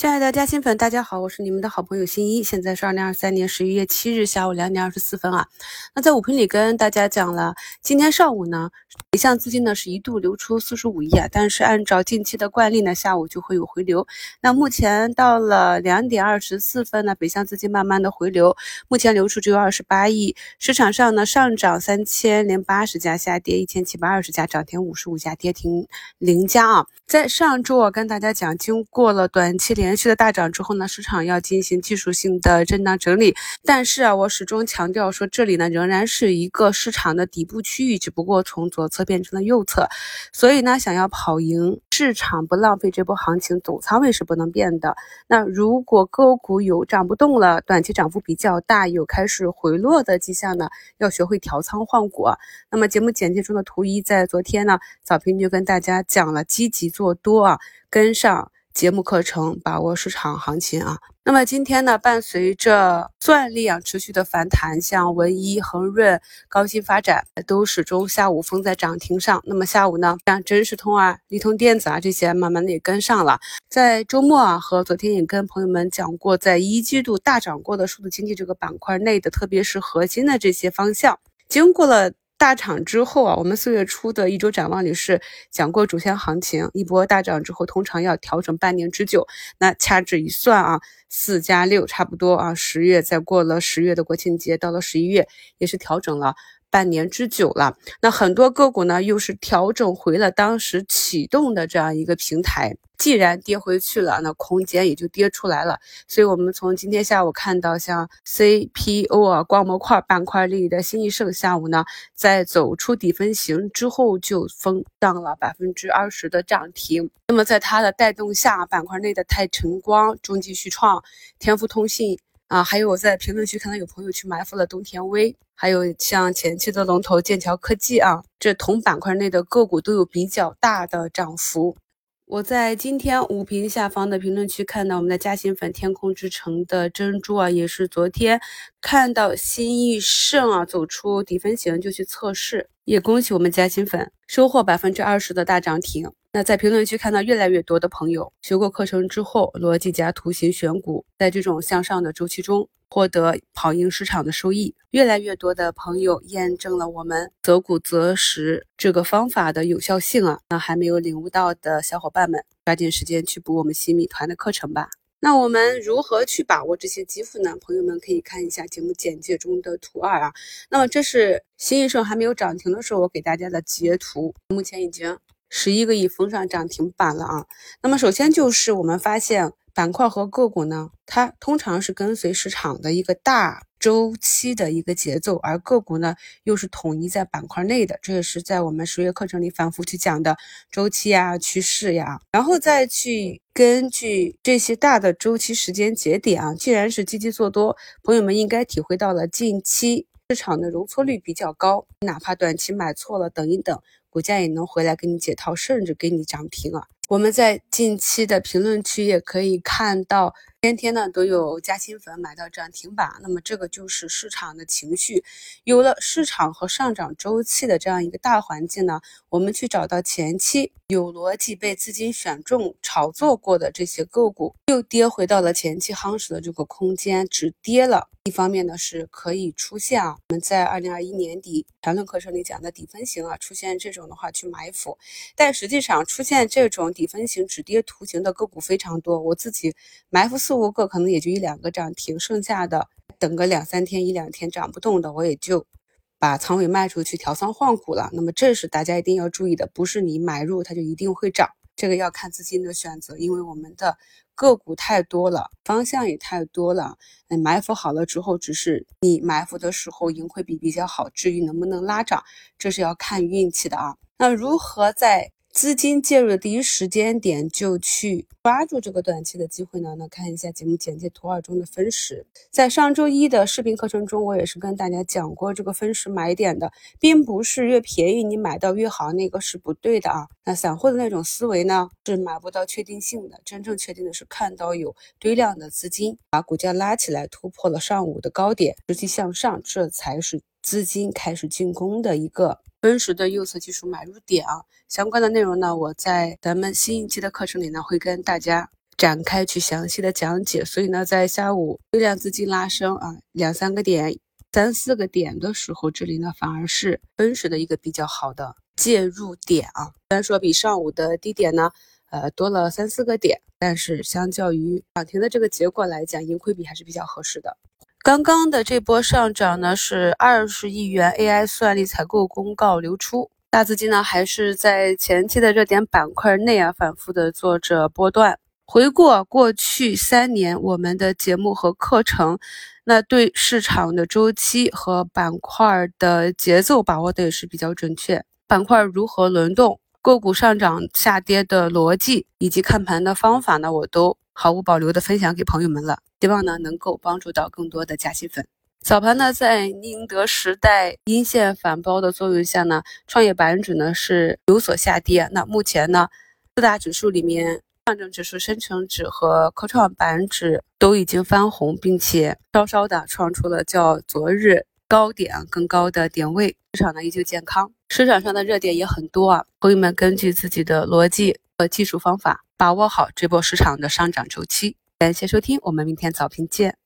亲爱的嘉兴粉，大家好，我是你们的好朋友新一。现在是二零二三年十一月七日下午两点二十四分啊。那在五评里跟大家讲了，今天上午呢，北向资金呢是一度流出四十五亿啊，但是按照近期的惯例呢，下午就会有回流。那目前到了两点二十四分呢，北向资金慢慢的回流，目前流出只有二十八亿。市场上呢，上涨三千零八十家，下跌一千七百二十家，涨停五十五家，跌停零家啊。在上周我跟大家讲，经过了短期连连续的大涨之后呢，市场要进行技术性的震荡整理。但是啊，我始终强调说，这里呢仍然是一个市场的底部区域，只不过从左侧变成了右侧。所以呢，想要跑赢市场，不浪费这波行情，总仓位是不能变的。那如果个股有涨不动了，短期涨幅比较大，有开始回落的迹象呢，要学会调仓换股。那么节目简介中的图一，在昨天呢，早评就跟大家讲了，积极。做多啊，跟上节目课程，把握市场行情啊。那么今天呢，伴随着算力啊持续的反弹，像文一、恒润、高新发展都始终下午封在涨停上。那么下午呢，像真实通啊、立通电子啊这些，慢慢的也跟上了。在周末啊和昨天也跟朋友们讲过，在一季度大涨过的数字经济这个板块内的，特别是核心的这些方向，经过了。大涨之后啊，我们四月初的一周展望里是讲过主线行情一波大涨之后，通常要调整半年之久。那掐指一算啊，四加六差不多啊，十月再过了十月的国庆节，到了十一月也是调整了。半年之久了，那很多个股呢又是调整回了当时启动的这样一个平台，既然跌回去了，那空间也就跌出来了。所以，我们从今天下午看到，像 CPO 啊、光模块板块里的新易盛，下午呢在走出底分型之后就封上了百分之二十的涨停。那么，在它的带动下，板块内的泰晨光、中继旭创、天福通信。啊，还有我在评论区看到有朋友去埋伏了东田威，还有像前期的龙头剑桥科技啊，这同板块内的个股都有比较大的涨幅。我在今天五评下方的评论区看到我们的嘉兴粉天空之城的珍珠啊，也是昨天看到新易盛啊走出底分型就去测试，也恭喜我们嘉兴粉收获百分之二十的大涨停。那在评论区看到越来越多的朋友学过课程之后，逻辑加图形选股，在这种向上的周期中获得跑赢市场的收益。越来越多的朋友验证了我们择股择时这个方法的有效性啊！那还没有领悟到的小伙伴们，抓紧时间去补我们新米团的课程吧。那我们如何去把握这些机会呢？朋友们可以看一下节目简介中的图二啊。那么这是新一盛还没有涨停的时候，我给大家的截图，目前已经。十一个亿封上涨停板了啊！那么首先就是我们发现板块和个股呢，它通常是跟随市场的一个大周期的一个节奏，而个股呢又是统一在板块内的，这也是在我们十月课程里反复去讲的周期呀、趋势呀，然后再去根据这些大的周期时间节点啊，既然是积极做多，朋友们应该体会到了近期市场的容错率比较高，哪怕短期买错了，等一等。股价也能回来给你解套，甚至给你涨停啊！我们在近期的评论区也可以看到。天天呢都有加薪粉买到涨停板，那么这个就是市场的情绪。有了市场和上涨周期的这样一个大环境呢，我们去找到前期有逻辑被资金选中炒作过的这些个股，又跌回到了前期夯实的这个空间，止跌了。一方面呢是可以出现啊，我们在二零二一年底缠论课程里讲的底分型啊，出现这种的话去埋伏。但实际上出现这种底分型止跌图形的个股非常多，我自己埋伏。四五个可能也就一两个涨停，剩下的等个两三天、一两天涨不动的，我也就把仓位卖出去调仓换股了。那么这是大家一定要注意的，不是你买入它就一定会涨，这个要看资金的选择，因为我们的个股太多了，方向也太多了。嗯埋伏好了之后，只是你埋伏的时候盈亏比比较好，至于能不能拉涨，这是要看运气的啊。那如何在？资金介入的第一时间点就去抓住这个短期的机会呢？那看一下节目简介图二中的分时，在上周一的视频课程中，我也是跟大家讲过这个分时买点的，并不是越便宜你买到越好，那个是不对的啊。那散户的那种思维呢，是买不到确定性的，真正确定的是看到有堆量的资金把股价拉起来，突破了上午的高点，持续向上，这才是资金开始进攻的一个。分时的右侧技术买入点啊，相关的内容呢，我在咱们新一期的课程里呢会跟大家展开去详细的讲解。所以呢，在下午微量资金拉升啊，两三个点、三四个点的时候，这里呢反而是分时的一个比较好的介入点啊。虽然说比上午的低点呢，呃，多了三四个点，但是相较于涨停的这个结果来讲，盈亏比还是比较合适的。刚刚的这波上涨呢，是二十亿元 AI 算力采购公告流出，大资金呢还是在前期的热点板块内啊反复的做着波段。回顾过去三年我们的节目和课程，那对市场的周期和板块的节奏把握的也是比较准确，板块如何轮动，个股上涨下跌的逻辑以及看盘的方法呢，我都。毫无保留的分享给朋友们了，希望呢能够帮助到更多的加薪粉。早盘呢，在宁德时代阴线反包的作用下呢，创业板指呢是有所下跌。那目前呢，四大指数里面，上证指数、深成指和科创板指都已经翻红，并且稍稍的创出了较昨日高点更高的点位。市场呢依旧健康，市场上的热点也很多啊，朋友们根据自己的逻辑和技术方法。把握好这波市场的上涨周期。感谢收听，我们明天早评见。